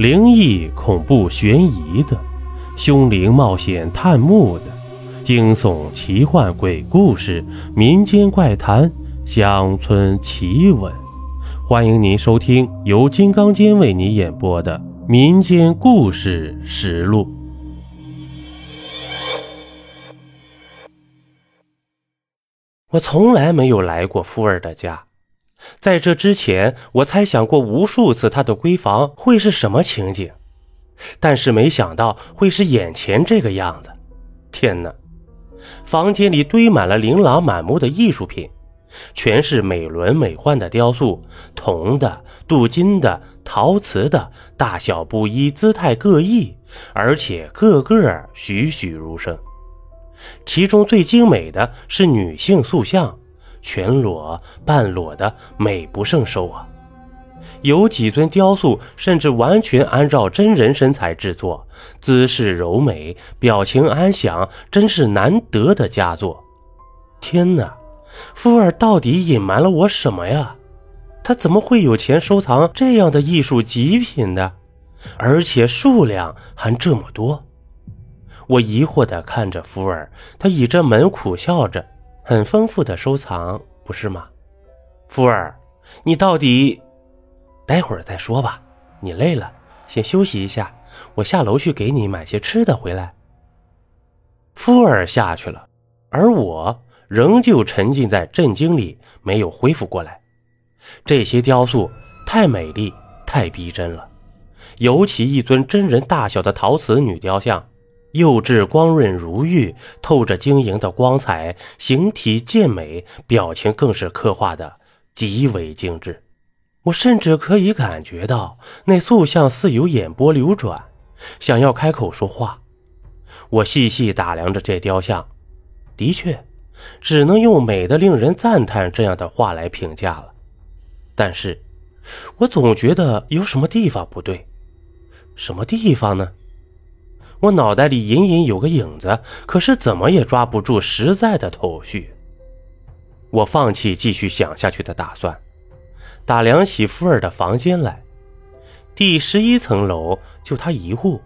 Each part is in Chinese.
灵异、恐怖、悬疑的，凶灵冒险探墓的，惊悚、奇幻、鬼故事、民间怪谈、乡村奇闻。欢迎您收听由金刚间为你演播的《民间故事实录》。我从来没有来过富二的家。在这之前，我猜想过无数次他的闺房会是什么情景，但是没想到会是眼前这个样子。天哪！房间里堆满了琳琅满目的艺术品，全是美轮美奂的雕塑，铜的、镀金的、陶瓷的，大小不一，姿态各异，而且个个栩栩如生。其中最精美的是女性塑像。全裸、半裸的美不胜收啊！有几尊雕塑甚至完全按照真人身材制作，姿势柔美，表情安详，真是难得的佳作。天哪，福尔到底隐瞒了我什么呀？他怎么会有钱收藏这样的艺术极品的，而且数量还这么多？我疑惑地看着福尔，他倚着门苦笑着。很丰富的收藏，不是吗，夫儿？你到底……待会儿再说吧。你累了，先休息一下。我下楼去给你买些吃的回来。夫儿下去了，而我仍旧沉浸在震惊里，没有恢复过来。这些雕塑太美丽，太逼真了，尤其一尊真人大小的陶瓷女雕像。釉质光润如玉，透着晶莹的光彩，形体健美，表情更是刻画的极为精致。我甚至可以感觉到那塑像似有眼波流转，想要开口说话。我细细打量着这雕像，的确，只能用美的令人赞叹这样的话来评价了。但是，我总觉得有什么地方不对，什么地方呢？我脑袋里隐隐有个影子，可是怎么也抓不住实在的头绪。我放弃继续想下去的打算，打量起福尔的房间来。第十一层楼就他一户，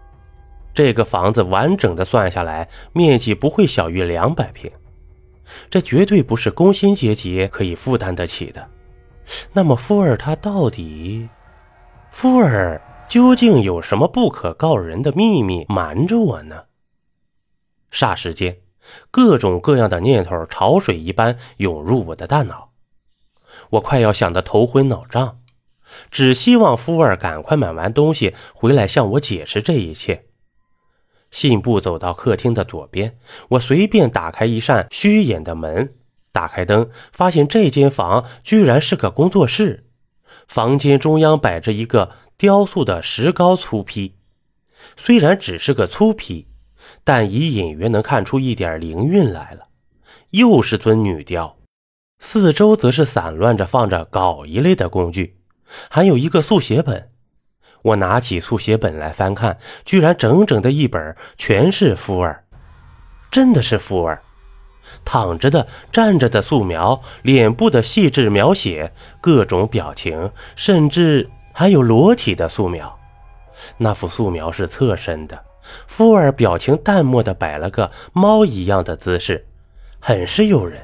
这个房子完整的算下来，面积不会小于两百平，这绝对不是工薪阶级可以负担得起的。那么富尔他到底？富尔？究竟有什么不可告人的秘密瞒着我呢？霎时间，各种各样的念头潮水一般涌入我的大脑，我快要想得头昏脑胀，只希望福尔赶快买完东西回来向我解释这一切。信步走到客厅的左边，我随便打开一扇虚掩的门，打开灯，发现这间房居然是个工作室，房间中央摆着一个。雕塑的石膏粗坯，虽然只是个粗坯，但已隐约能看出一点灵韵来了。又是尊女雕，四周则是散乱着放着稿一类的工具，还有一个速写本。我拿起速写本来翻看，居然整整的一本全是福尔，真的是福尔，躺着的、站着的素描，脸部的细致描写，各种表情，甚至。还有裸体的素描，那幅素描是侧身的，富尔表情淡漠的摆了个猫一样的姿势，很是诱人。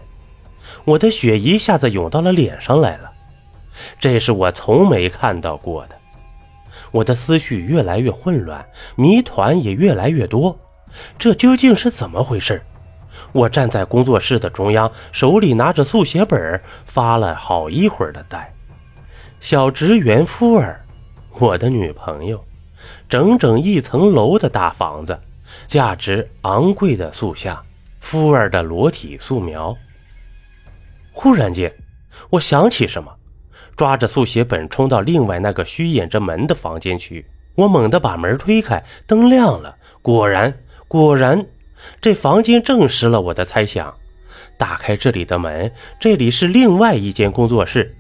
我的血一下子涌到了脸上来了，这是我从没看到过的。我的思绪越来越混乱，谜团也越来越多，这究竟是怎么回事？我站在工作室的中央，手里拿着速写本，发了好一会儿的呆。小职员夫儿，我的女朋友，整整一层楼的大房子，价值昂贵的塑像，夫儿的裸体素描。忽然间，我想起什么，抓着速写本冲到另外那个虚掩着门的房间去。我猛地把门推开，灯亮了，果然，果然，这房间证实了我的猜想。打开这里的门，这里是另外一间工作室。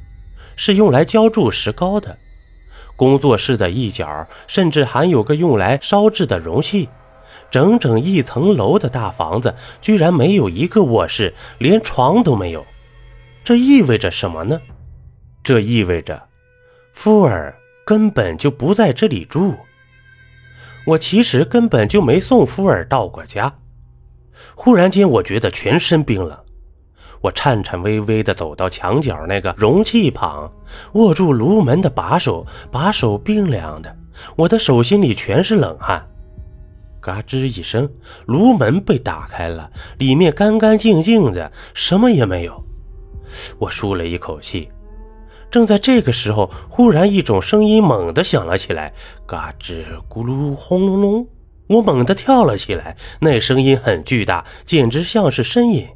是用来浇筑石膏的。工作室的一角甚至还有个用来烧制的容器。整整一层楼的大房子，居然没有一个卧室，连床都没有。这意味着什么呢？这意味着，福尔根本就不在这里住。我其实根本就没送福尔到过家。忽然间，我觉得全身冰冷。我颤颤巍巍地走到墙角那个容器旁，握住炉门的把手，把手冰凉的，我的手心里全是冷汗。嘎吱一声，炉门被打开了，里面干干净净的，什么也没有。我舒了一口气。正在这个时候，忽然一种声音猛地响了起来，嘎吱咕噜轰隆隆。我猛地跳了起来，那声音很巨大，简直像是呻吟。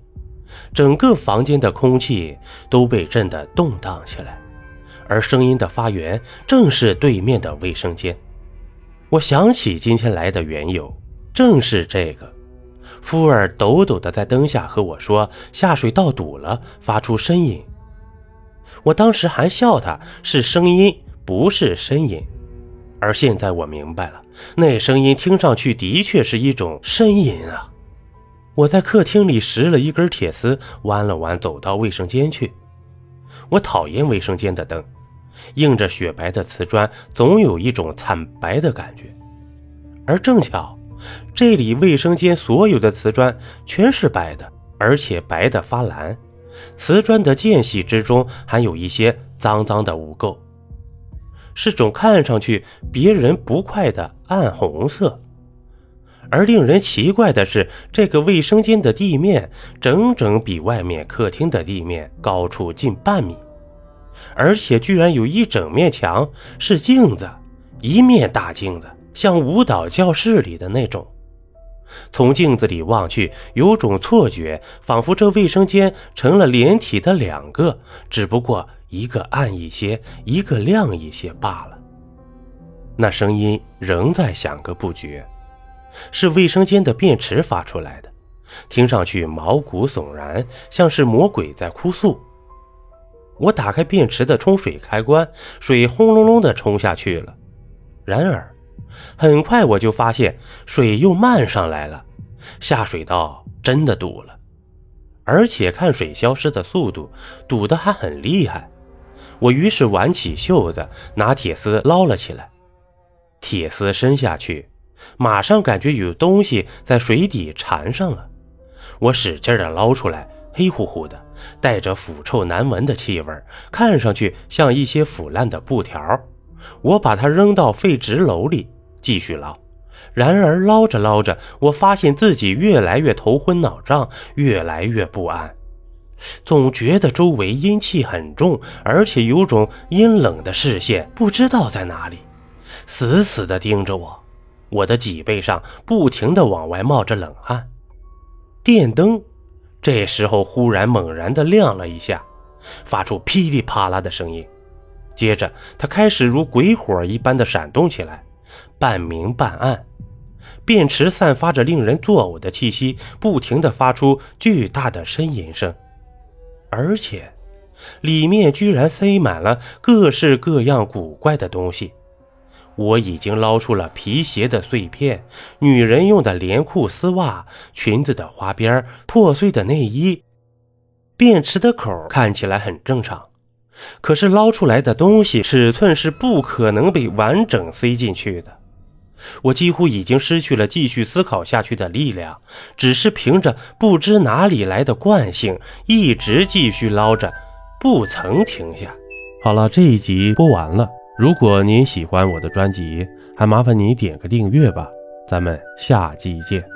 整个房间的空气都被震得动荡起来，而声音的发源正是对面的卫生间。我想起今天来的缘由，正是这个。福尔抖抖地在灯下和我说：“下水道堵了，发出呻吟。”我当时还笑他是声音，不是呻吟。而现在我明白了，那声音听上去的确是一种呻吟啊。我在客厅里拾了一根铁丝，弯了弯，走到卫生间去。我讨厌卫生间的灯，映着雪白的瓷砖，总有一种惨白的感觉。而正巧，这里卫生间所有的瓷砖全是白的，而且白的发蓝。瓷砖的间隙之中还有一些脏脏的污垢，是种看上去别人不快的暗红色。而令人奇怪的是，这个卫生间的地面整整比外面客厅的地面高出近半米，而且居然有一整面墙是镜子，一面大镜子，像舞蹈教室里的那种。从镜子里望去，有种错觉，仿佛这卫生间成了连体的两个，只不过一个暗一些，一个亮一些罢了。那声音仍在响个不绝。是卫生间的便池发出来的，听上去毛骨悚然，像是魔鬼在哭诉。我打开便池的冲水开关，水轰隆隆的冲下去了。然而，很快我就发现水又漫上来了，下水道真的堵了，而且看水消失的速度，堵得还很厉害。我于是挽起袖子，拿铁丝捞了起来，铁丝伸下去。马上感觉有东西在水底缠上了，我使劲的捞出来，黑乎乎的，带着腐臭难闻的气味，看上去像一些腐烂的布条。我把它扔到废纸篓里，继续捞。然而捞着捞着，我发现自己越来越头昏脑胀，越来越不安，总觉得周围阴气很重，而且有种阴冷的视线，不知道在哪里，死死地盯着我。我的脊背上不停地往外冒着冷汗，电灯这时候忽然猛然地亮了一下，发出噼里啪啦的声音，接着它开始如鬼火一般的闪动起来，半明半暗。便池散发着令人作呕的气息，不停地发出巨大的呻吟声，而且里面居然塞满了各式各样古怪的东西。我已经捞出了皮鞋的碎片、女人用的连裤丝袜、裙子的花边、破碎的内衣。便池的口看起来很正常，可是捞出来的东西尺寸是不可能被完整塞进去的。我几乎已经失去了继续思考下去的力量，只是凭着不知哪里来的惯性，一直继续捞着，不曾停下。好了，这一集播完了。如果您喜欢我的专辑，还麻烦你点个订阅吧，咱们下期见。